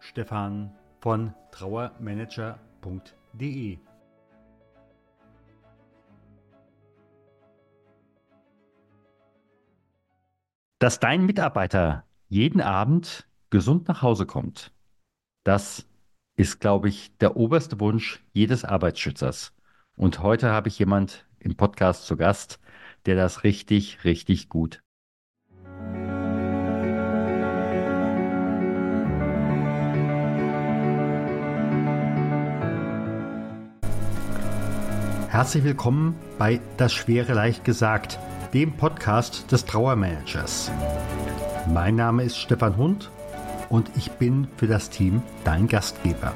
Stefan von trauermanager.de. Dass dein Mitarbeiter jeden Abend gesund nach Hause kommt, das ist, glaube ich, der oberste Wunsch jedes Arbeitsschützers. Und heute habe ich jemand im Podcast zu Gast, der das richtig, richtig gut Herzlich willkommen bei Das Schwere leicht gesagt, dem Podcast des Trauermanagers. Mein Name ist Stefan Hund und ich bin für das Team dein Gastgeber.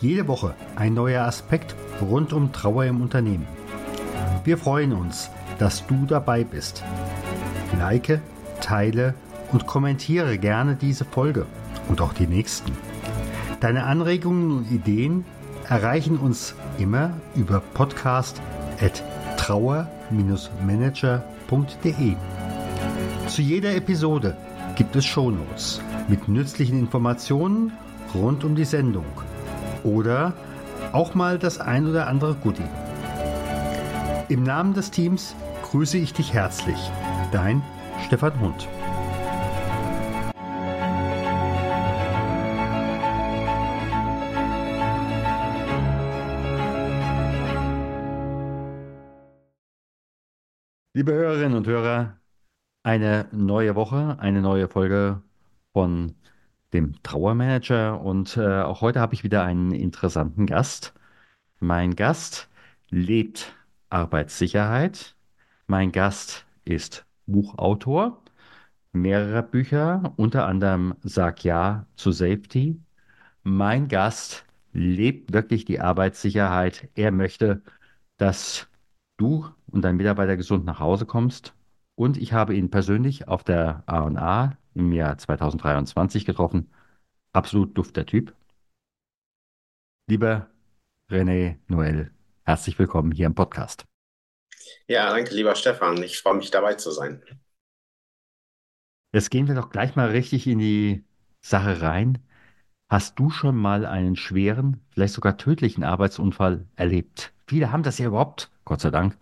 Jede Woche ein neuer Aspekt rund um Trauer im Unternehmen. Wir freuen uns, dass du dabei bist. Like, teile und kommentiere gerne diese Folge und auch die nächsten. Deine Anregungen und Ideen erreichen uns immer über podcast.trauer-manager.de. Zu jeder Episode gibt es Shownotes mit nützlichen Informationen rund um die Sendung oder auch mal das ein oder andere Goodie. Im Namen des Teams grüße ich dich herzlich. Dein Stefan Hund. Liebe Hörerinnen und Hörer, eine neue Woche, eine neue Folge von dem Trauermanager und äh, auch heute habe ich wieder einen interessanten Gast. Mein Gast lebt Arbeitssicherheit. Mein Gast ist Buchautor mehrerer Bücher, unter anderem Sag Ja zu Safety. Mein Gast lebt wirklich die Arbeitssicherheit. Er möchte, dass du und dein Mitarbeiter gesund nach Hause kommst. Und ich habe ihn persönlich auf der A&A im Jahr 2023 getroffen. Absolut dufter Typ. Lieber René Noel, herzlich willkommen hier im Podcast. Ja, danke, lieber Stefan. Ich freue mich dabei zu sein. Jetzt gehen wir doch gleich mal richtig in die Sache rein. Hast du schon mal einen schweren, vielleicht sogar tödlichen Arbeitsunfall erlebt? Viele haben das ja überhaupt Gott sei Dank.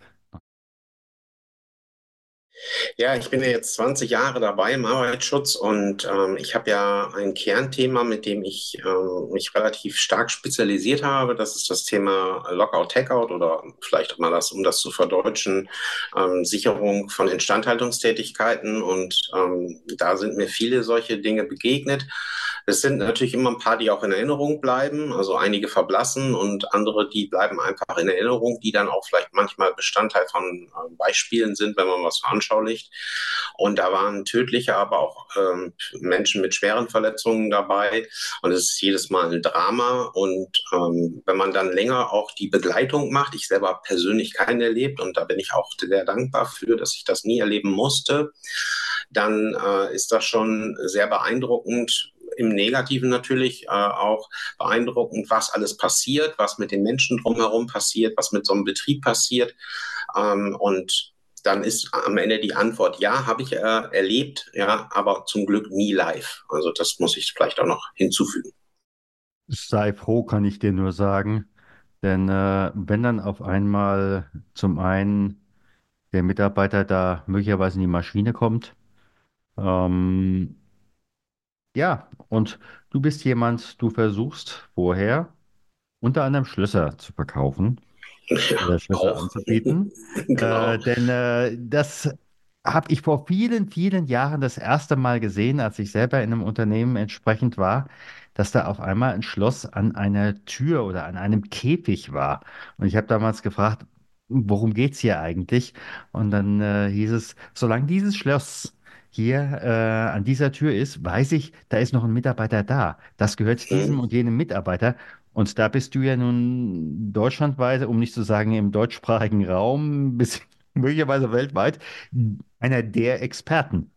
Ja, ich bin ja jetzt 20 Jahre dabei im Arbeitsschutz und ähm, ich habe ja ein Kernthema, mit dem ich ähm, mich relativ stark spezialisiert habe. Das ist das Thema Lockout, Tagout oder vielleicht mal das, um das zu verdeutschen, ähm, Sicherung von Instandhaltungstätigkeiten. Und ähm, da sind mir viele solche Dinge begegnet. Es sind natürlich immer ein paar, die auch in Erinnerung bleiben. Also einige verblassen und andere, die bleiben einfach in Erinnerung, die dann auch vielleicht manchmal Bestandteil von äh, Beispielen sind, wenn man was veranschaulicht. Und da waren tödliche, aber auch ähm, Menschen mit schweren Verletzungen dabei. Und es ist jedes Mal ein Drama. Und ähm, wenn man dann länger auch die Begleitung macht, ich selber persönlich keinen erlebt und da bin ich auch sehr dankbar für, dass ich das nie erleben musste, dann äh, ist das schon sehr beeindruckend, im Negativen natürlich äh, auch beeindruckend, was alles passiert, was mit den Menschen drumherum passiert, was mit so einem Betrieb passiert. Ähm, und dann ist am Ende die Antwort, ja, habe ich äh, erlebt, ja, aber zum Glück nie live. Also das muss ich vielleicht auch noch hinzufügen. Sei froh, kann ich dir nur sagen. Denn äh, wenn dann auf einmal zum einen der Mitarbeiter da möglicherweise in die Maschine kommt, ähm, ja, und du bist jemand, du versuchst vorher unter anderem Schlösser zu verkaufen oder Schlösser auch. anzubieten. genau. Äh, denn äh, das habe ich vor vielen, vielen Jahren das erste Mal gesehen, als ich selber in einem Unternehmen entsprechend war, dass da auf einmal ein Schloss an einer Tür oder an einem Käfig war. Und ich habe damals gefragt, worum geht es hier eigentlich? Und dann äh, hieß es, solange dieses Schloss hier äh, an dieser Tür ist, weiß ich, da ist noch ein Mitarbeiter da. Das gehört diesem Mhm. und jenem Mitarbeiter. Und da bist du ja nun deutschlandweit, um nicht zu sagen im deutschsprachigen Raum, bis möglicherweise weltweit, einer der Experten.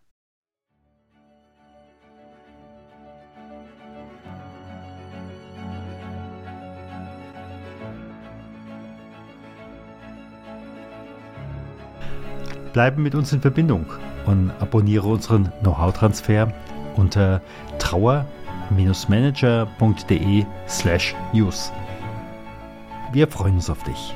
Bleibe mit uns in Verbindung und abonniere unseren Know-how-Transfer unter trauer-manager.de slash news. Wir freuen uns auf dich.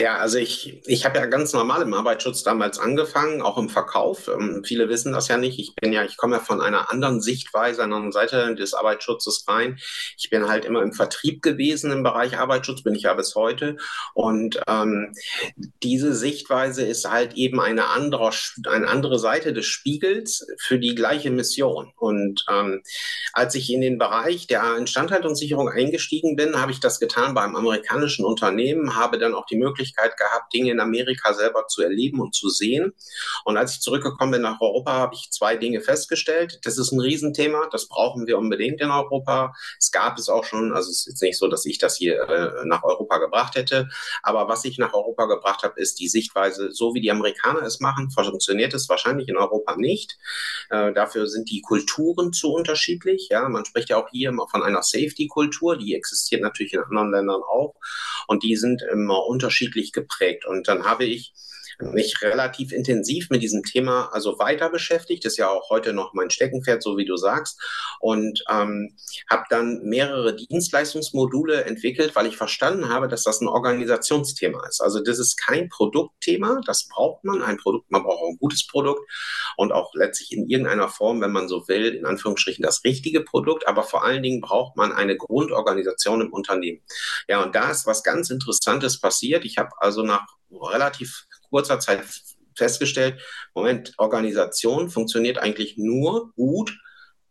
Ja, also ich, ich habe ja ganz normal im Arbeitsschutz damals angefangen, auch im Verkauf. Ähm, viele wissen das ja nicht. Ich bin ja, ich komme ja von einer anderen Sichtweise, einer anderen Seite des Arbeitsschutzes rein. Ich bin halt immer im Vertrieb gewesen im Bereich Arbeitsschutz, bin ich ja bis heute. Und ähm, diese Sichtweise ist halt eben eine andere, eine andere Seite des Spiegels für die gleiche Mission. Und ähm, als ich in den Bereich der Instandhaltungssicherung eingestiegen bin, habe ich das getan bei einem amerikanischen Unternehmen, habe dann auch die Möglichkeit gehabt, Dinge in Amerika selber zu erleben und zu sehen. Und als ich zurückgekommen bin nach Europa, habe ich zwei Dinge festgestellt. Das ist ein Riesenthema, das brauchen wir unbedingt in Europa. Es gab es auch schon, also es ist jetzt nicht so, dass ich das hier äh, nach Europa gebracht hätte, aber was ich nach Europa gebracht habe, ist die Sichtweise, so wie die Amerikaner es machen, funktioniert es wahrscheinlich in Europa nicht. Äh, dafür sind die Kulturen zu unterschiedlich. Ja, man spricht ja auch hier immer von einer Safety-Kultur, die existiert natürlich in anderen Ländern auch und die sind immer unterschiedlich geprägt. Und dann habe ich mich relativ intensiv mit diesem Thema also weiter beschäftigt. Das ist ja auch heute noch mein Steckenpferd, so wie du sagst. Und ähm, habe dann mehrere Dienstleistungsmodule entwickelt, weil ich verstanden habe, dass das ein Organisationsthema ist. Also das ist kein Produktthema, das braucht man. Ein Produkt, man braucht auch ein gutes Produkt und auch letztlich in irgendeiner Form, wenn man so will, in Anführungsstrichen das richtige Produkt. Aber vor allen Dingen braucht man eine Grundorganisation im Unternehmen. Ja, und da ist was ganz Interessantes passiert. Ich habe also nach relativ kurzer Zeit festgestellt, Moment, Organisation funktioniert eigentlich nur gut,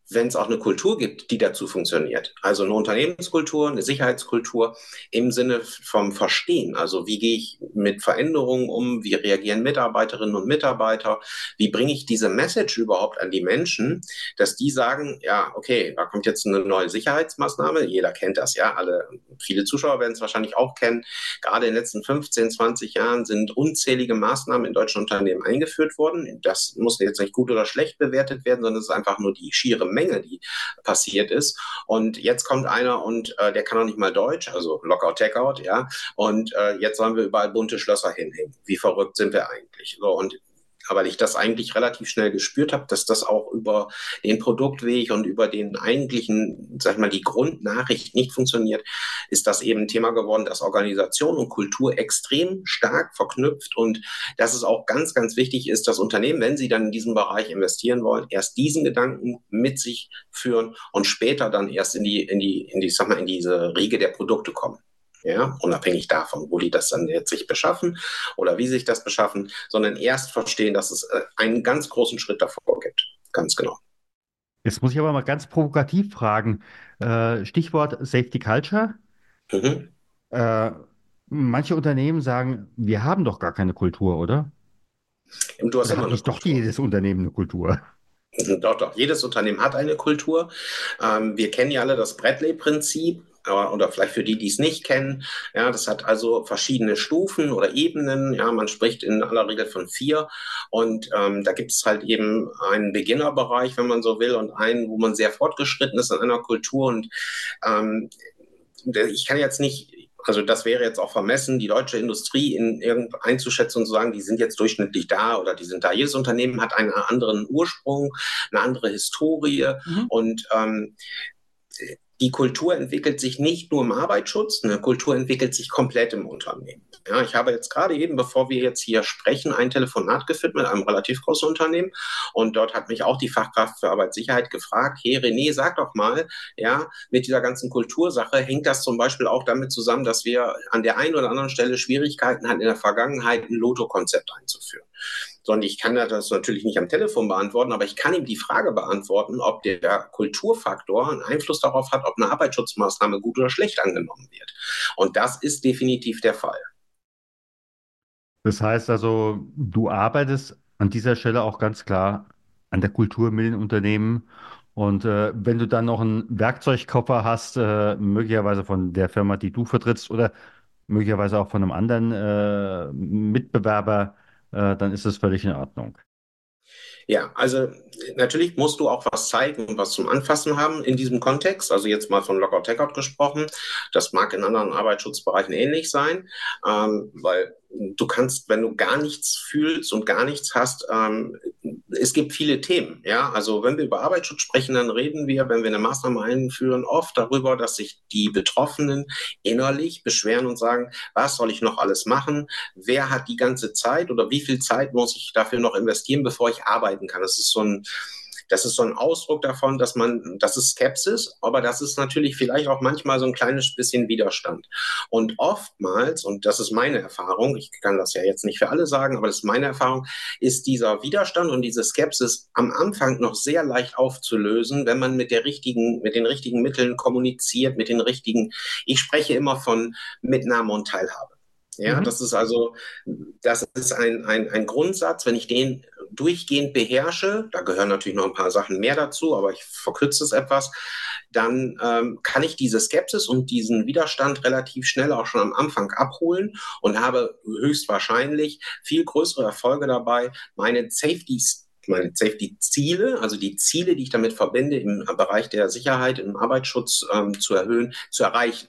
wenn es auch eine Kultur gibt, die dazu funktioniert. Also eine Unternehmenskultur, eine Sicherheitskultur im Sinne vom Verstehen. Also wie gehe ich mit Veränderungen um? Wie reagieren Mitarbeiterinnen und Mitarbeiter? Wie bringe ich diese Message überhaupt an die Menschen, dass die sagen, ja, okay, da kommt jetzt eine neue Sicherheitsmaßnahme. Jeder kennt das, ja. Alle, viele Zuschauer werden es wahrscheinlich auch kennen. Gerade in den letzten 15, 20 Jahren sind unzählige Maßnahmen in deutschen Unternehmen eingeführt worden. Das muss jetzt nicht gut oder schlecht bewertet werden, sondern es ist einfach nur die schiere Menge, die passiert ist. Und jetzt kommt einer und äh, der kann auch nicht mal Deutsch, also Lockout, Takeout, ja. Und äh, jetzt sollen wir überall bunte Schlösser hinhängen. Wie verrückt sind wir eigentlich? So, und weil ich das eigentlich relativ schnell gespürt habe, dass das auch über den Produktweg und über den eigentlichen, sag ich mal, die Grundnachricht nicht funktioniert, ist das eben ein Thema geworden, dass Organisation und Kultur extrem stark verknüpft und dass es auch ganz, ganz wichtig ist, dass Unternehmen, wenn sie dann in diesem Bereich investieren wollen, erst diesen Gedanken mit sich führen und später dann erst in die, in die, in die, sag mal, in diese Riege der Produkte kommen ja, unabhängig davon, wo die das dann jetzt sich beschaffen oder wie sich das beschaffen, sondern erst verstehen, dass es äh, einen ganz großen Schritt davor gibt. Ganz genau. Jetzt muss ich aber mal ganz provokativ fragen. Äh, Stichwort Safety Culture. Mhm. Äh, manche Unternehmen sagen, wir haben doch gar keine Kultur, oder? Du hast Oder immer hat doch jedes Unternehmen eine Kultur? Doch, doch. Jedes Unternehmen hat eine Kultur. Ähm, wir kennen ja alle das Bradley-Prinzip. Oder vielleicht für die, die es nicht kennen. Ja, das hat also verschiedene Stufen oder Ebenen. Ja, man spricht in aller Regel von vier. Und ähm, da gibt es halt eben einen Beginnerbereich, wenn man so will, und einen, wo man sehr fortgeschritten ist in einer Kultur. Und ähm, ich kann jetzt nicht also das wäre jetzt auch vermessen, die deutsche Industrie in irgend einzuschätzen und zu sagen, die sind jetzt durchschnittlich da oder die sind da. Jedes Unternehmen hat einen anderen Ursprung, eine andere Historie Mhm. und ähm, die Kultur entwickelt sich nicht nur im Arbeitsschutz, eine Kultur entwickelt sich komplett im Unternehmen. Ja, ich habe jetzt gerade eben, bevor wir jetzt hier sprechen, ein Telefonat geführt mit einem relativ großen Unternehmen und dort hat mich auch die Fachkraft für Arbeitssicherheit gefragt, hey René, sag doch mal, ja, mit dieser ganzen Kultursache hängt das zum Beispiel auch damit zusammen, dass wir an der einen oder anderen Stelle Schwierigkeiten hatten, in der Vergangenheit ein Lotto-Konzept einzuführen. Sondern ich kann das natürlich nicht am Telefon beantworten, aber ich kann ihm die Frage beantworten, ob der Kulturfaktor einen Einfluss darauf hat, ob eine Arbeitsschutzmaßnahme gut oder schlecht angenommen wird. Und das ist definitiv der Fall. Das heißt also, du arbeitest an dieser Stelle auch ganz klar an der Kultur mit den Unternehmen. Und äh, wenn du dann noch einen Werkzeugkoffer hast, äh, möglicherweise von der Firma, die du vertrittst, oder möglicherweise auch von einem anderen äh, Mitbewerber, dann ist das völlig in Ordnung. Ja, also natürlich musst du auch was zeigen und was zum Anfassen haben in diesem Kontext. Also jetzt mal von Lockout-Tagout gesprochen. Das mag in anderen Arbeitsschutzbereichen ähnlich sein, ähm, weil du kannst, wenn du gar nichts fühlst und gar nichts hast, ähm, es gibt viele Themen. Ja, also wenn wir über Arbeitsschutz sprechen, dann reden wir, wenn wir eine Maßnahme einführen, oft darüber, dass sich die Betroffenen innerlich beschweren und sagen, was soll ich noch alles machen? Wer hat die ganze Zeit oder wie viel Zeit muss ich dafür noch investieren, bevor ich arbeiten kann? Das ist so ein das ist so ein Ausdruck davon, dass man, das ist Skepsis, aber das ist natürlich vielleicht auch manchmal so ein kleines bisschen Widerstand. Und oftmals, und das ist meine Erfahrung, ich kann das ja jetzt nicht für alle sagen, aber das ist meine Erfahrung, ist dieser Widerstand und diese Skepsis am Anfang noch sehr leicht aufzulösen, wenn man mit der richtigen, mit den richtigen Mitteln kommuniziert, mit den richtigen, ich spreche immer von Mitnahme und Teilhabe. Ja, mhm. das ist also, das ist ein, ein, ein Grundsatz, wenn ich den durchgehend beherrsche, da gehören natürlich noch ein paar Sachen mehr dazu, aber ich verkürze es etwas, dann ähm, kann ich diese Skepsis und diesen Widerstand relativ schnell auch schon am Anfang abholen und habe höchstwahrscheinlich viel größere Erfolge dabei, meine Safety meine Safety-Ziele, also die Ziele, die ich damit verbinde, im Bereich der Sicherheit, im Arbeitsschutz ähm, zu erhöhen, zu erreichen.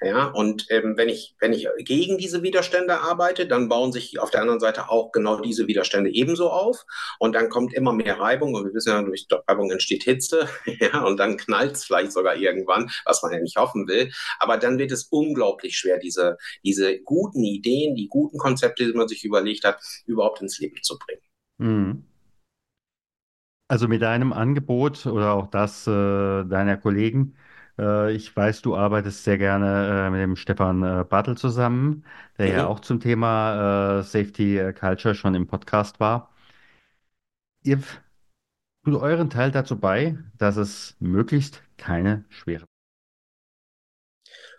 Ja, und ähm, wenn ich, wenn ich gegen diese Widerstände arbeite, dann bauen sich auf der anderen Seite auch genau diese Widerstände ebenso auf. Und dann kommt immer mehr Reibung. Und wir wissen ja, durch Reibung entsteht Hitze. ja, und dann knallt es vielleicht sogar irgendwann, was man ja nicht hoffen will. Aber dann wird es unglaublich schwer, diese, diese guten Ideen, die guten Konzepte, die man sich überlegt hat, überhaupt ins Leben zu bringen. Mhm. Also mit deinem Angebot oder auch das äh, deiner Kollegen, ich weiß, du arbeitest sehr gerne äh, mit dem Stefan äh, Bartel zusammen, der ja Mhm. auch zum Thema Safety Culture schon im Podcast war. Ihr tut euren Teil dazu bei, dass es möglichst keine schwere.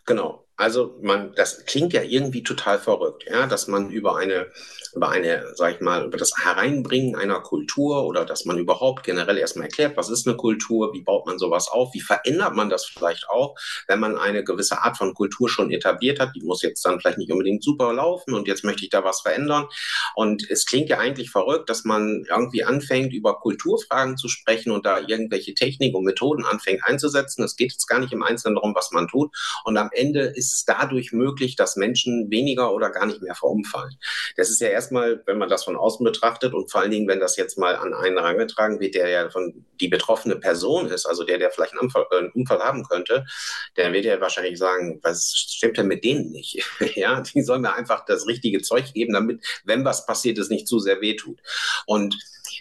Genau. Also man, das klingt ja irgendwie total verrückt, ja, dass man über eine, über eine, sag ich mal, über das Hereinbringen einer Kultur oder dass man überhaupt generell erstmal erklärt, was ist eine Kultur, wie baut man sowas auf, wie verändert man das vielleicht auch, wenn man eine gewisse Art von Kultur schon etabliert hat, die muss jetzt dann vielleicht nicht unbedingt super laufen und jetzt möchte ich da was verändern. Und es klingt ja eigentlich verrückt, dass man irgendwie anfängt, über Kulturfragen zu sprechen und da irgendwelche Techniken und Methoden anfängt einzusetzen. Es geht jetzt gar nicht im Einzelnen darum, was man tut. Und am Ende ist ist es dadurch möglich, dass Menschen weniger oder gar nicht mehr verumfallen. Das ist ja erstmal, wenn man das von außen betrachtet und vor allen Dingen, wenn das jetzt mal an einen herangetragen wird, der ja von die betroffene Person ist, also der, der vielleicht einen Unfall, äh, einen Unfall haben könnte, der wird ja wahrscheinlich sagen, was stimmt denn mit denen nicht? ja, die sollen mir einfach das richtige Zeug geben, damit, wenn was passiert, es nicht zu sehr wehtut. Und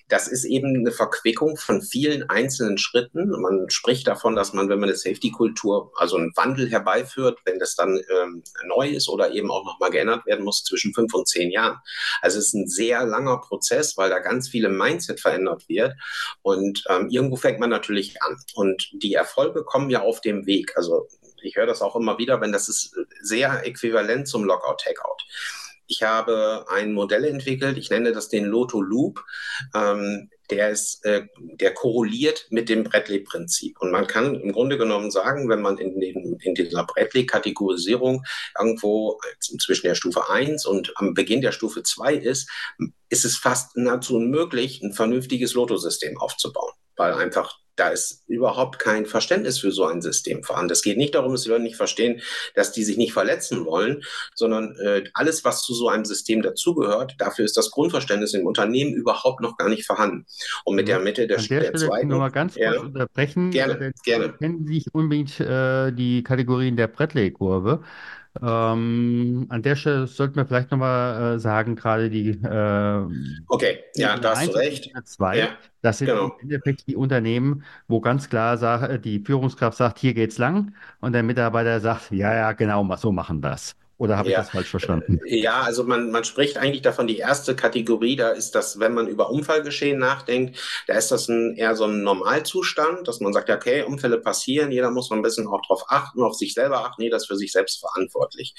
das ist eben eine Verquickung von vielen einzelnen Schritten. Man spricht davon, dass man, wenn man eine Safety-Kultur, also einen Wandel herbeiführt, wenn das dann ähm, neu ist oder eben auch nochmal geändert werden muss, zwischen fünf und zehn Jahren. Also es ist ein sehr langer Prozess, weil da ganz viele Mindset verändert wird. Und ähm, irgendwo fängt man natürlich an. Und die Erfolge kommen ja auf dem Weg. Also ich höre das auch immer wieder, wenn das ist sehr äquivalent zum Lockout-Tagout. Ich habe ein Modell entwickelt, ich nenne das den Loto Loop. Ähm, der, ist, äh, der korreliert mit dem Bradley-Prinzip. Und man kann im Grunde genommen sagen, wenn man in, den, in dieser Bradley-Kategorisierung irgendwo zwischen der Stufe 1 und am Beginn der Stufe 2 ist, ist es fast nahezu unmöglich, ein vernünftiges Lotosystem aufzubauen, weil einfach da ist überhaupt kein Verständnis für so ein System vorhanden. Es geht nicht darum, dass die Leute nicht verstehen, dass die sich nicht verletzen wollen, sondern äh, alles, was zu so einem System dazugehört, dafür ist das Grundverständnis im Unternehmen überhaupt noch gar nicht vorhanden. Und mit der mhm. Mitte der, An der, der zweiten, noch mal ganz kurz ja, unterbrechen. Gerne, gerne. Kennen Sie unbedingt äh, die Kategorien der Bradley-Kurve? Ähm, an der Stelle sollten wir vielleicht nochmal äh, sagen, gerade die äh, Okay, ja, da hast du recht. Zwei, ja, das sind genau. im Endeffekt die Unternehmen, wo ganz klar sagt, die Führungskraft sagt, hier geht's lang und der Mitarbeiter sagt, ja, ja, genau, so machen es. Oder habe ich Ja, das falsch verstanden? ja, also man, man spricht eigentlich davon, die erste Kategorie, da ist das, wenn man über Unfallgeschehen nachdenkt, da ist das ein, eher so ein Normalzustand, dass man sagt, okay, Unfälle passieren, jeder muss ein bisschen auch drauf achten, auf sich selber achten, jeder ist für sich selbst verantwortlich.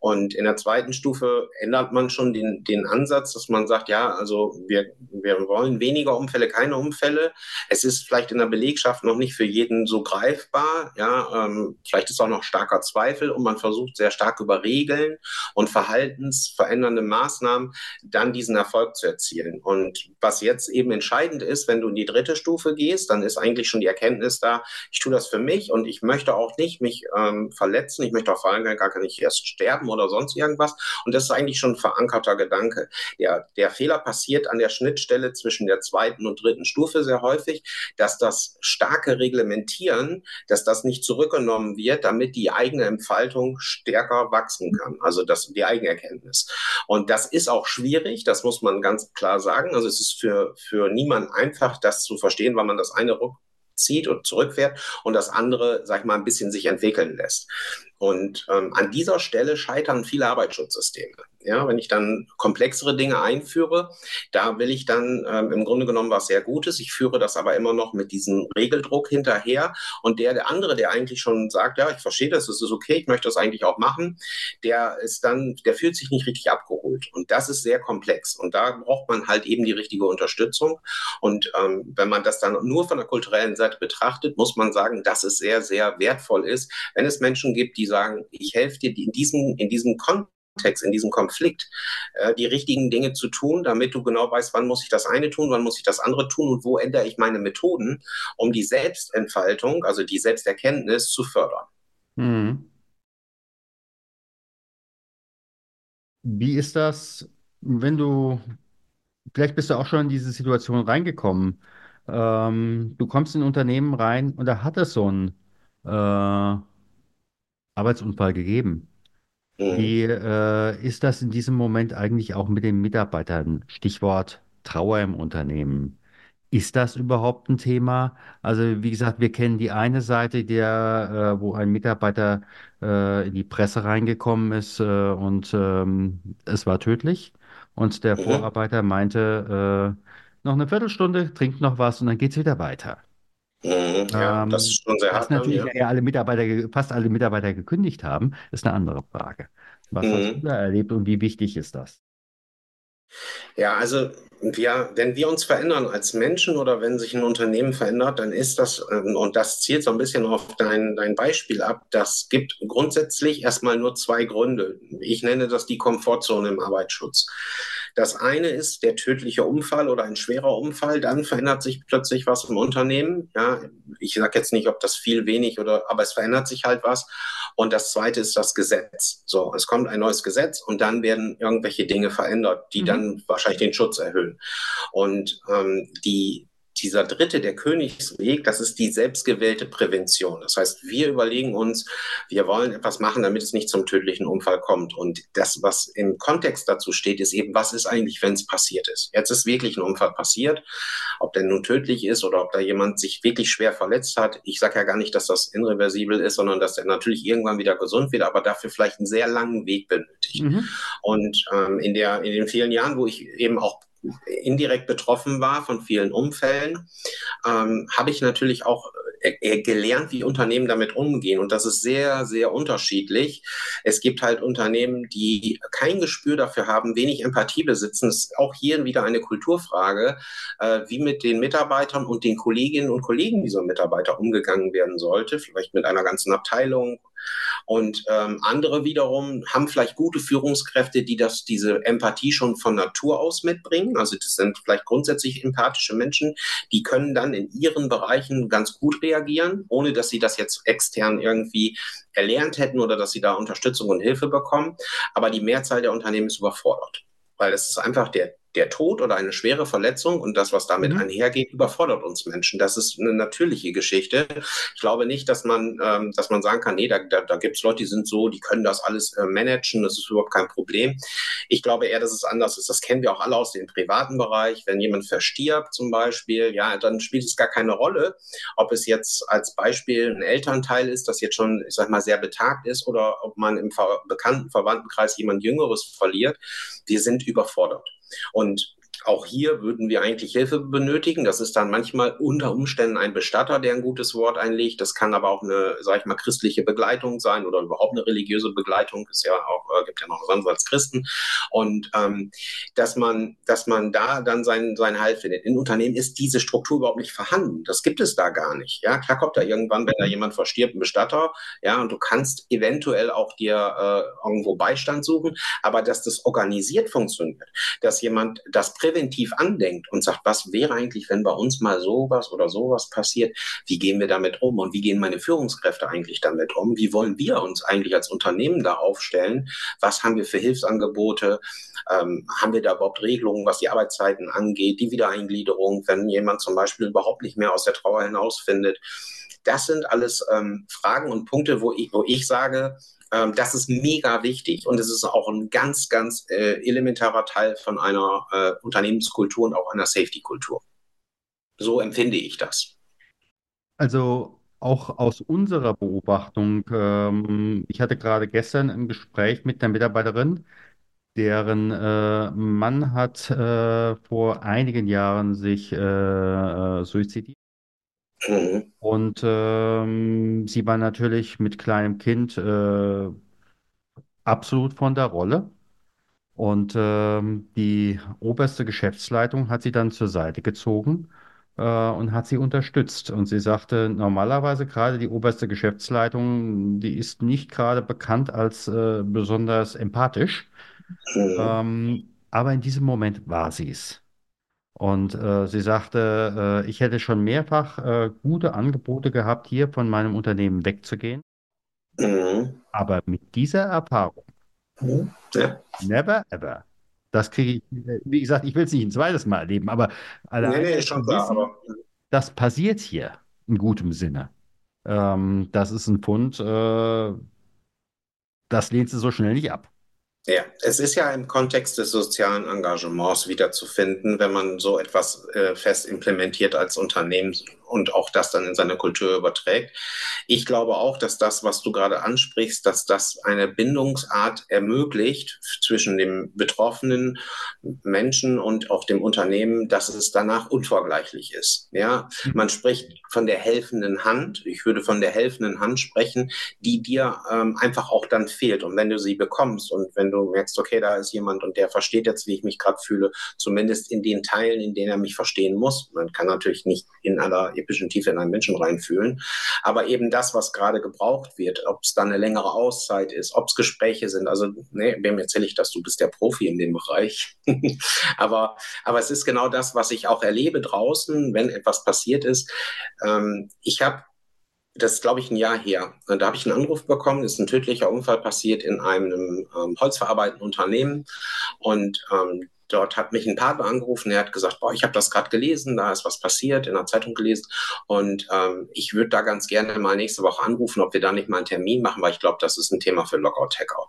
Und in der zweiten Stufe ändert man schon den, den Ansatz, dass man sagt, ja, also wir, wir wollen weniger Unfälle, keine Unfälle. Es ist vielleicht in der Belegschaft noch nicht für jeden so greifbar, ja, ähm, vielleicht ist auch noch starker Zweifel und man versucht sehr stark über Regeln und verhaltensverändernde Maßnahmen dann diesen Erfolg zu erzielen. Und was jetzt eben entscheidend ist, wenn du in die dritte Stufe gehst, dann ist eigentlich schon die Erkenntnis da, ich tue das für mich und ich möchte auch nicht mich ähm, verletzen, ich möchte allem gar nicht erst sterben oder sonst irgendwas. Und das ist eigentlich schon ein verankerter Gedanke. Der, der Fehler passiert an der Schnittstelle zwischen der zweiten und dritten Stufe sehr häufig, dass das starke Reglementieren, dass das nicht zurückgenommen wird, damit die eigene Entfaltung stärker wachsen wachsen kann. Also das, die Eigenerkenntnis. Und das ist auch schwierig, das muss man ganz klar sagen. Also es ist für, für niemanden einfach, das zu verstehen, weil man das eine zieht und zurückfährt und das andere, sag ich mal, ein bisschen sich entwickeln lässt. Und ähm, an dieser Stelle scheitern viele Arbeitsschutzsysteme. Ja, wenn ich dann komplexere Dinge einführe, da will ich dann ähm, im Grunde genommen was sehr Gutes. Ich führe das aber immer noch mit diesem Regeldruck hinterher. Und der, der andere, der eigentlich schon sagt, ja, ich verstehe das, es ist okay, ich möchte das eigentlich auch machen, der ist dann, der fühlt sich nicht richtig abgeholt. Und das ist sehr komplex. Und da braucht man halt eben die richtige Unterstützung. Und ähm, wenn man das dann nur von der kulturellen Seite betrachtet, muss man sagen, dass es sehr, sehr wertvoll ist, wenn es Menschen gibt, die sagen, ich helfe dir in diesem, in diesem Kontext, in diesem Konflikt, äh, die richtigen Dinge zu tun, damit du genau weißt, wann muss ich das eine tun, wann muss ich das andere tun und wo ändere ich meine Methoden, um die Selbstentfaltung, also die Selbsterkenntnis zu fördern. Hm. Wie ist das, wenn du, vielleicht bist du auch schon in diese Situation reingekommen. Ähm, du kommst in ein Unternehmen rein und da hat es so einen äh, Arbeitsunfall gegeben. Mhm. Wie äh, ist das in diesem Moment eigentlich auch mit den Mitarbeitern? Stichwort Trauer im Unternehmen. Ist das überhaupt ein Thema? Also wie gesagt, wir kennen die eine Seite, der, äh, wo ein Mitarbeiter äh, in die Presse reingekommen ist äh, und ähm, es war tödlich. Und der Mhm. Vorarbeiter meinte, äh, noch eine Viertelstunde, trinkt noch was und dann geht's wieder weiter. Mhm. Ja, das Ähm, ist schon sehr dass hart dann, natürlich ja. alle Mitarbeiter, fast alle Mitarbeiter gekündigt haben, ist eine andere Frage. Was hast du Mhm. da erlebt und wie wichtig ist das? Ja, also wir, wenn wir uns verändern als Menschen oder wenn sich ein Unternehmen verändert, dann ist das, ähm, und das zielt so ein bisschen auf dein, dein Beispiel ab, das gibt grundsätzlich erstmal nur zwei Gründe. Ich nenne das die Komfortzone im Arbeitsschutz. Das eine ist der tödliche Unfall oder ein schwerer Unfall, dann verändert sich plötzlich was im Unternehmen. Ja, ich sage jetzt nicht, ob das viel, wenig oder, aber es verändert sich halt was. Und das zweite ist das Gesetz. So, es kommt ein neues Gesetz und dann werden irgendwelche Dinge verändert, die Mhm. dann wahrscheinlich den Schutz erhöhen. Und ähm, die, dieser dritte, der Königsweg, das ist die selbstgewählte Prävention. Das heißt, wir überlegen uns, wir wollen etwas machen, damit es nicht zum tödlichen Unfall kommt. Und das, was im Kontext dazu steht, ist eben, was ist eigentlich, wenn es passiert ist? Jetzt ist wirklich ein Unfall passiert, ob der nun tödlich ist oder ob da jemand sich wirklich schwer verletzt hat. Ich sage ja gar nicht, dass das irreversibel ist, sondern dass er natürlich irgendwann wieder gesund wird, aber dafür vielleicht einen sehr langen Weg benötigt. Mhm. Und ähm, in, der, in den vielen Jahren, wo ich eben auch indirekt betroffen war von vielen Umfällen, ähm, habe ich natürlich auch äh, gelernt, wie Unternehmen damit umgehen. Und das ist sehr, sehr unterschiedlich. Es gibt halt Unternehmen, die kein Gespür dafür haben, wenig Empathie besitzen. Das ist auch hier wieder eine Kulturfrage, äh, wie mit den Mitarbeitern und den Kolleginnen und Kollegen dieser Mitarbeiter umgegangen werden sollte. Vielleicht mit einer ganzen Abteilung und ähm, andere wiederum haben vielleicht gute Führungskräfte, die das, diese Empathie schon von Natur aus mitbringen. Also das sind vielleicht grundsätzlich empathische Menschen, die können dann in ihren Bereichen ganz gut reagieren, ohne dass sie das jetzt extern irgendwie erlernt hätten oder dass sie da Unterstützung und Hilfe bekommen. Aber die Mehrzahl der Unternehmen ist überfordert, weil es ist einfach der der Tod oder eine schwere Verletzung und das, was damit Mhm. einhergeht, überfordert uns Menschen. Das ist eine natürliche Geschichte. Ich glaube nicht, dass man, ähm, dass man sagen kann, nee, da, da, da gibt es Leute, die sind so, die können das alles äh, managen, das ist überhaupt kein Problem. Ich glaube eher, dass es anders ist. Das kennen wir auch alle aus dem privaten Bereich. Wenn jemand verstirbt zum Beispiel, ja, dann spielt es gar keine Rolle, ob es jetzt als Beispiel ein Elternteil ist, das jetzt schon, ich sag mal, sehr betagt ist oder ob man im bekannten Verwandtenkreis jemand Jüngeres verliert. Wir sind überfordert. Und auch hier würden wir eigentlich Hilfe benötigen. Das ist dann manchmal unter Umständen ein Bestatter, der ein gutes Wort einlegt. Das kann aber auch eine, sag ich mal, christliche Begleitung sein oder überhaupt eine religiöse Begleitung. Ist ja auch, äh, gibt ja noch was anderes als Christen. Und ähm, dass man, dass man da dann sein, sein Halt findet. In Unternehmen ist diese Struktur überhaupt nicht vorhanden. Das gibt es da gar nicht. Ja, klar kommt da irgendwann, wenn da jemand verstirbt, ein Bestatter. Ja, und du kannst eventuell auch dir äh, irgendwo Beistand suchen. Aber dass das organisiert funktioniert, dass jemand das präventiv andenkt und sagt, was wäre eigentlich, wenn bei uns mal sowas oder sowas passiert, wie gehen wir damit um und wie gehen meine Führungskräfte eigentlich damit um? Wie wollen wir uns eigentlich als Unternehmen da aufstellen? Was haben wir für Hilfsangebote? Ähm, haben wir da überhaupt Regelungen, was die Arbeitszeiten angeht, die Wiedereingliederung, wenn jemand zum Beispiel überhaupt nicht mehr aus der Trauer hinausfindet? Das sind alles ähm, Fragen und Punkte, wo ich, wo ich sage, ähm, das ist mega wichtig und es ist auch ein ganz, ganz äh, elementarer Teil von einer äh, Unternehmenskultur und auch einer Safety-Kultur. So empfinde ich das. Also auch aus unserer Beobachtung, ähm, ich hatte gerade gestern ein Gespräch mit einer Mitarbeiterin, deren äh, Mann hat äh, vor einigen Jahren sich äh, äh, suizidiert. Mhm. Und ähm, sie war natürlich mit kleinem Kind äh, absolut von der Rolle. Und ähm, die oberste Geschäftsleitung hat sie dann zur Seite gezogen äh, und hat sie unterstützt. Und sie sagte, normalerweise gerade die oberste Geschäftsleitung, die ist nicht gerade bekannt als äh, besonders empathisch. Mhm. Ähm, aber in diesem Moment war sie es. Und äh, sie sagte, äh, ich hätte schon mehrfach äh, gute Angebote gehabt, hier von meinem Unternehmen wegzugehen. Mhm. Aber mit dieser Erfahrung, mhm. ja. never ever. Das kriege ich, wie gesagt, ich will es nicht ein zweites Mal erleben, aber alleine nee, nee, schon klar, wissen, aber... das passiert hier in gutem Sinne. Ähm, das ist ein Pfund, äh, das lehnt sie so schnell nicht ab. Ja, es ist ja im Kontext des sozialen Engagements wiederzufinden, wenn man so etwas äh, fest implementiert als Unternehmen und auch das dann in seine Kultur überträgt. Ich glaube auch, dass das, was du gerade ansprichst, dass das eine Bindungsart ermöglicht zwischen dem betroffenen Menschen und auch dem Unternehmen, dass es danach unvergleichlich ist. Ja, mhm. man spricht von der helfenden Hand. Ich würde von der helfenden Hand sprechen, die dir ähm, einfach auch dann fehlt. Und wenn du sie bekommst und wenn du merkst, okay, da ist jemand und der versteht jetzt, wie ich mich gerade fühle, zumindest in den Teilen, in denen er mich verstehen muss. Man kann natürlich nicht in aller epischen Tiefe in einen Menschen reinfühlen. Aber eben das, was gerade gebraucht wird, ob es dann eine längere Auszeit ist, ob es Gespräche sind. Also, ne, wem erzähle ich das? Du bist der Profi in dem Bereich. aber, aber es ist genau das, was ich auch erlebe draußen, wenn etwas passiert ist. Ähm, ich habe das ist, glaube ich, ein Jahr her. Da habe ich einen Anruf bekommen, ist ein tödlicher Unfall passiert in einem ähm, holzverarbeitenden Unternehmen. Und ähm, Dort hat mich ein Partner angerufen, er hat gesagt, boah, ich habe das gerade gelesen, da ist was passiert, in der Zeitung gelesen und ähm, ich würde da ganz gerne mal nächste Woche anrufen, ob wir da nicht mal einen Termin machen, weil ich glaube, das ist ein Thema für Lockout, Tagout.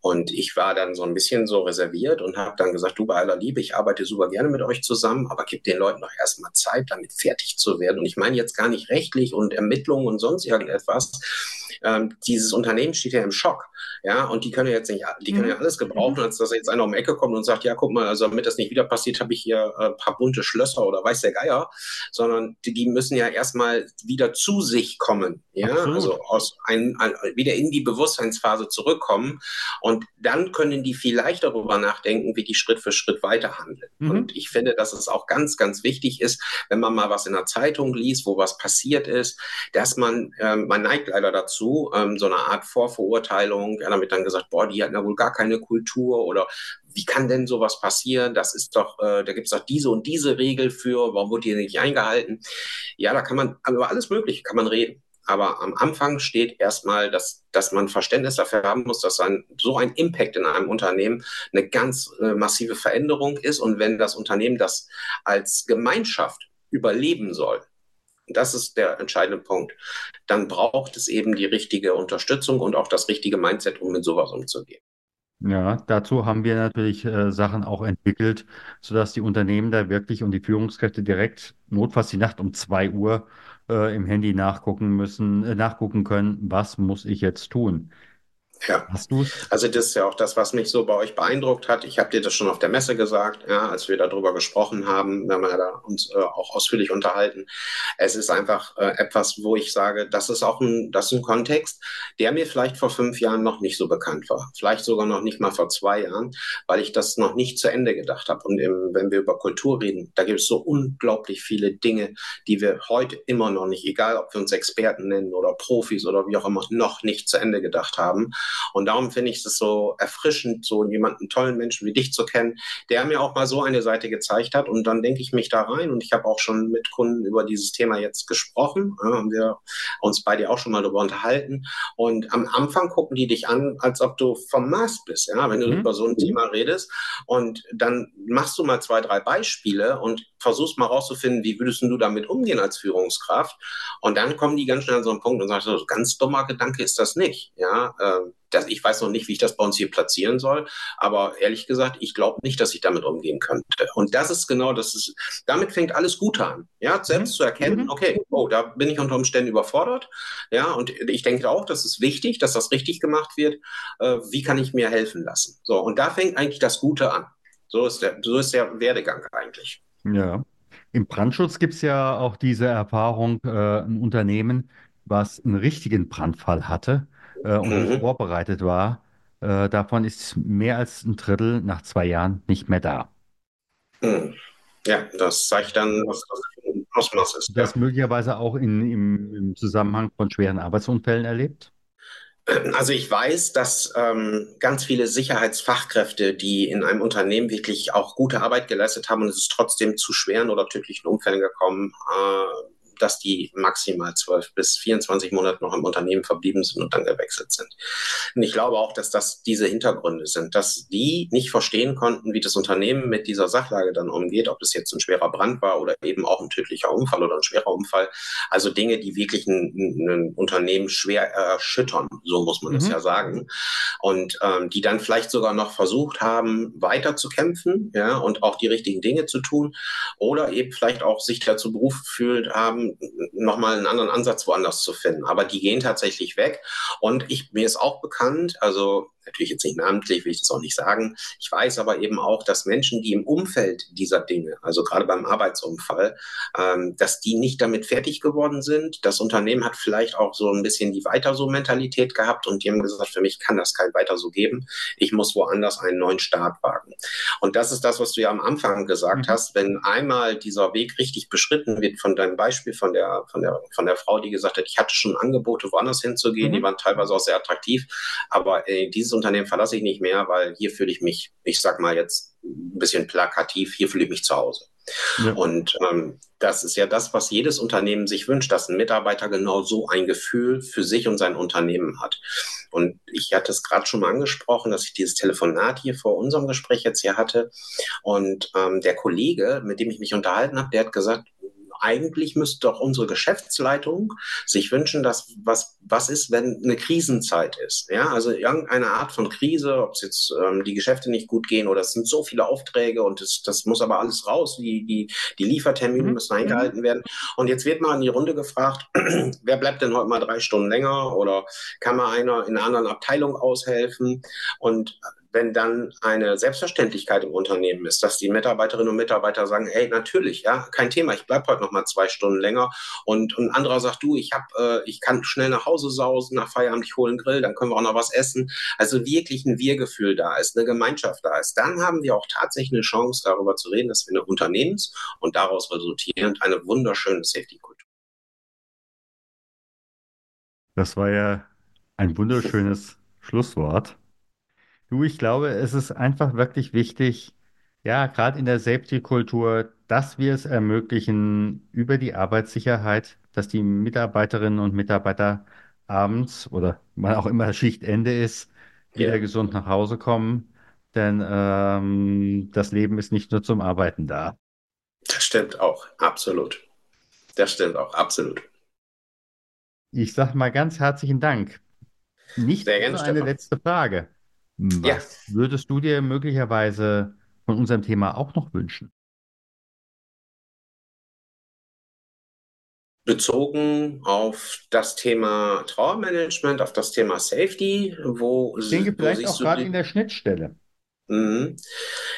Und ich war dann so ein bisschen so reserviert und habe dann gesagt, du bei aller Liebe, ich arbeite super gerne mit euch zusammen, aber gib den Leuten doch erstmal Zeit, damit fertig zu werden. Und ich meine jetzt gar nicht rechtlich und Ermittlungen und sonst irgendetwas, ähm, dieses Unternehmen steht ja im Schock. Ja, und die können jetzt nicht, die können ja mhm. alles gebrauchen, als dass jetzt einer um die Ecke kommt und sagt, ja, guck mal, also damit das nicht wieder passiert, habe ich hier ein äh, paar bunte Schlösser oder weiß der Geier, sondern die, müssen ja erstmal wieder zu sich kommen. Ja, Absolut. also aus ein, ein, wieder in die Bewusstseinsphase zurückkommen. Und dann können die vielleicht darüber nachdenken, wie die Schritt für Schritt weiter handeln. Mhm. Und ich finde, dass es auch ganz, ganz wichtig ist, wenn man mal was in der Zeitung liest, wo was passiert ist, dass man, äh, man neigt leider dazu, ähm, so eine Art Vorverurteilung. Ja, damit dann gesagt, boah, die hatten ja wohl gar keine Kultur oder wie kann denn sowas passieren? Das ist doch, äh, da gibt es doch diese und diese Regel für, warum wurde die nicht eingehalten? Ja, da kann man, über alles Mögliche kann man reden. Aber am Anfang steht erstmal, dass, dass man Verständnis dafür haben muss, dass ein, so ein Impact in einem Unternehmen eine ganz äh, massive Veränderung ist. Und wenn das Unternehmen das als Gemeinschaft überleben soll, das ist der entscheidende Punkt. Dann braucht es eben die richtige Unterstützung und auch das richtige Mindset, um mit sowas umzugehen. Ja, dazu haben wir natürlich äh, Sachen auch entwickelt, sodass die Unternehmen da wirklich und die Führungskräfte direkt notfalls die Nacht um 2 Uhr äh, im Handy nachgucken müssen, äh, nachgucken können, was muss ich jetzt tun? Ja, Hast du also das ist ja auch das, was mich so bei euch beeindruckt hat. Ich habe dir das schon auf der Messe gesagt, ja, als wir darüber gesprochen haben, wir haben da uns äh, auch ausführlich unterhalten. Es ist einfach äh, etwas, wo ich sage, das ist auch ein, das ist ein Kontext, der mir vielleicht vor fünf Jahren noch nicht so bekannt war. Vielleicht sogar noch nicht mal vor zwei Jahren, weil ich das noch nicht zu Ende gedacht habe. Und im, wenn wir über Kultur reden, da gibt es so unglaublich viele Dinge, die wir heute immer noch nicht, egal ob wir uns Experten nennen oder Profis oder wie auch immer, noch nicht zu Ende gedacht haben. Und darum finde ich es so erfrischend, so jemanden tollen Menschen wie dich zu kennen, der mir auch mal so eine Seite gezeigt hat. Und dann denke ich mich da rein. Und ich habe auch schon mit Kunden über dieses Thema jetzt gesprochen. Ja, haben wir uns bei dir auch schon mal darüber unterhalten. Und am Anfang gucken die dich an, als ob du vom Mars bist, ja, wenn du Mhm. über so ein Thema redest. Und dann machst du mal zwei, drei Beispiele und versuchst mal rauszufinden, wie würdest du damit umgehen als Führungskraft. Und dann kommen die ganz schnell an so einen Punkt und sagen, so ganz dummer Gedanke ist das nicht. Ja, ähm, das, ich weiß noch nicht, wie ich das bei uns hier platzieren soll, aber ehrlich gesagt, ich glaube nicht, dass ich damit umgehen könnte. Und das ist genau, das ist, damit fängt alles Gute an. Ja, selbst Mhm. zu erkennen, Mhm. okay, oh, da bin ich unter Umständen überfordert. Ja, und ich denke auch, das ist wichtig, dass das richtig gemacht wird. Äh, wie kann ich mir helfen lassen? So, und da fängt eigentlich das Gute an. So ist der, so ist der Werdegang eigentlich. Ja. Im Brandschutz gibt es ja auch diese Erfahrung, äh, ein Unternehmen, was einen richtigen Brandfall hatte äh, und nicht Mhm. vorbereitet war, äh, davon ist mehr als ein Drittel nach zwei Jahren nicht mehr da. Mhm. Ja, das zeigt dann, was das Ausmaß ist. Ja. Das möglicherweise auch in, im, im Zusammenhang von schweren Arbeitsunfällen erlebt. Also ich weiß, dass ähm, ganz viele Sicherheitsfachkräfte, die in einem Unternehmen wirklich auch gute Arbeit geleistet haben und es ist trotzdem zu schweren oder tödlichen Unfällen gekommen, äh, dass die maximal 12 bis 24 Monate noch im Unternehmen verblieben sind und dann gewechselt sind. Und ich glaube auch, dass das diese Hintergründe sind, dass die nicht verstehen konnten, wie das Unternehmen mit dieser Sachlage dann umgeht, ob es jetzt ein schwerer Brand war oder eben auch ein tödlicher Unfall oder ein schwerer Unfall. Also Dinge, die wirklich ein, ein Unternehmen schwer erschüttern, so muss man das Mhm. ja sagen. Und ähm, die dann vielleicht sogar noch versucht haben, weiter zu kämpfen, ja, und auch die richtigen Dinge zu tun. Oder eben vielleicht auch sich dazu berufen gefühlt haben, nochmal einen anderen Ansatz woanders zu finden. Aber die gehen tatsächlich weg. Und ich, mir ist auch bekannt, also natürlich jetzt nicht namentlich, will ich das auch nicht sagen. Ich weiß aber eben auch, dass Menschen, die im Umfeld dieser Dinge, also gerade beim Arbeitsunfall, ähm, dass die nicht damit fertig geworden sind. Das Unternehmen hat vielleicht auch so ein bisschen die Weiter so Mentalität gehabt und die haben gesagt, für mich kann das kein Weiter so geben. Ich muss woanders einen neuen Start wagen. Und das ist das, was du ja am Anfang gesagt Mhm. hast. Wenn einmal dieser Weg richtig beschritten wird von deinem Beispiel von der, von der, von der Frau, die gesagt hat, ich hatte schon Angebote, woanders hinzugehen, die Mhm. waren teilweise auch sehr attraktiv, aber äh, dieses Unternehmen verlasse ich nicht mehr, weil hier fühle ich mich, ich sag mal jetzt ein bisschen plakativ, hier fühle ich mich zu Hause. Ja. Und ähm, das ist ja das, was jedes Unternehmen sich wünscht, dass ein Mitarbeiter genau so ein Gefühl für sich und sein Unternehmen hat. Und ich hatte es gerade schon mal angesprochen, dass ich dieses Telefonat hier vor unserem Gespräch jetzt hier hatte. Und ähm, der Kollege, mit dem ich mich unterhalten habe, der hat gesagt, eigentlich müsste doch unsere Geschäftsleitung sich wünschen, dass was, was ist, wenn eine Krisenzeit ist. Ja, also irgendeine Art von Krise, ob es jetzt ähm, die Geschäfte nicht gut gehen oder es sind so viele Aufträge und das, das muss aber alles raus. Die, die, die Liefertermine Mhm. müssen eingehalten werden. Und jetzt wird mal in die Runde gefragt, wer bleibt denn heute mal drei Stunden länger oder kann mal einer in einer anderen Abteilung aushelfen? Und wenn dann eine Selbstverständlichkeit im Unternehmen ist, dass die Mitarbeiterinnen und Mitarbeiter sagen, hey, natürlich, ja, kein Thema, ich bleibe heute noch mal zwei Stunden länger und ein anderer sagt, du, ich hab, äh, ich kann schnell nach Hause sausen, nach Feierabend, ich hole einen Grill, dann können wir auch noch was essen. Also wirklich ein Wir-Gefühl da ist, eine Gemeinschaft da ist. Dann haben wir auch tatsächlich eine Chance, darüber zu reden, dass wir eine Unternehmens- und daraus resultierend eine wunderschöne Safety-Kultur. Das war ja ein wunderschönes Schlusswort. Du, ich glaube, es ist einfach wirklich wichtig, ja, gerade in der Safety-Kultur, dass wir es ermöglichen, über die Arbeitssicherheit, dass die Mitarbeiterinnen und Mitarbeiter abends oder wann auch immer Schichtende ist, wieder Ja, gesund nach Hause kommen. Denn ähm, das Leben ist nicht nur zum Arbeiten da. das stimmt auch, absolut. Das stimmt auch, absolut. Ich sage mal ganz herzlichen Dank. Nicht Sehr ohne gerne, eine Stefan. letzte Frage. Ja, Was würdest du dir möglicherweise von unserem Thema auch noch wünschen? bezogen auf das Thema Trauermanagement, auf das Thema Safety, wo, Ich denke wo vielleicht auch gerade in der Schnittstelle. Mhm.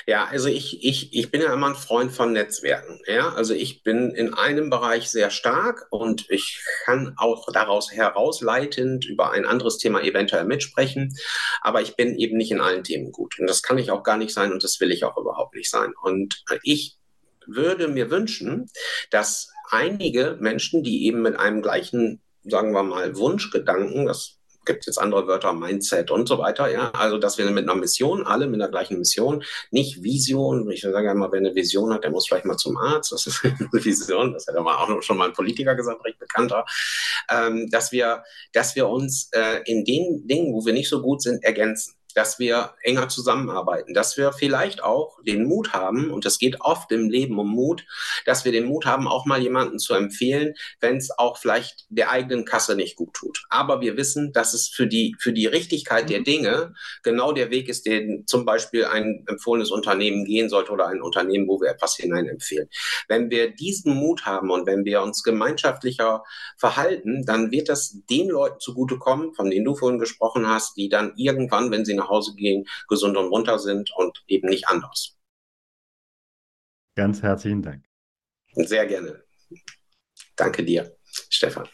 Ja, also ich, ich, ich bin ja immer ein Freund von Netzwerken. Ja, also ich bin in einem Bereich sehr stark und ich kann auch daraus herausleitend über ein anderes Thema eventuell mitsprechen, aber ich bin eben nicht in allen Themen gut. Und das kann ich auch gar nicht sein und das will ich auch überhaupt nicht sein. Und ich würde mir wünschen, dass einige Menschen, die eben mit einem gleichen, sagen wir mal, Wunschgedanken, das gibt jetzt andere Wörter, Mindset und so weiter, ja, also dass wir mit einer Mission, alle mit einer gleichen Mission, nicht Vision, ich sage immer, wer eine Vision hat, der muss vielleicht mal zum Arzt, das ist eine Vision, das hat ja auch schon mal ein Politiker gesagt, recht bekannter, ähm, dass wir, dass wir uns äh, in den Dingen, wo wir nicht so gut sind, ergänzen dass wir enger zusammenarbeiten, dass wir vielleicht auch den Mut haben, und es geht oft im Leben um Mut, dass wir den Mut haben, auch mal jemanden zu empfehlen, wenn es auch vielleicht der eigenen Kasse nicht gut tut. Aber wir wissen, dass es für die, für die Richtigkeit der Dinge genau der Weg ist, den zum Beispiel ein empfohlenes Unternehmen gehen sollte oder ein Unternehmen, wo wir etwas hinein empfehlen. Wenn wir diesen Mut haben und wenn wir uns gemeinschaftlicher verhalten, dann wird das den Leuten zugutekommen, von denen du vorhin gesprochen hast, die dann irgendwann, wenn sie nach Hause gehen, gesund und munter sind und eben nicht anders. Ganz herzlichen Dank. Sehr gerne. Danke dir, Stefan.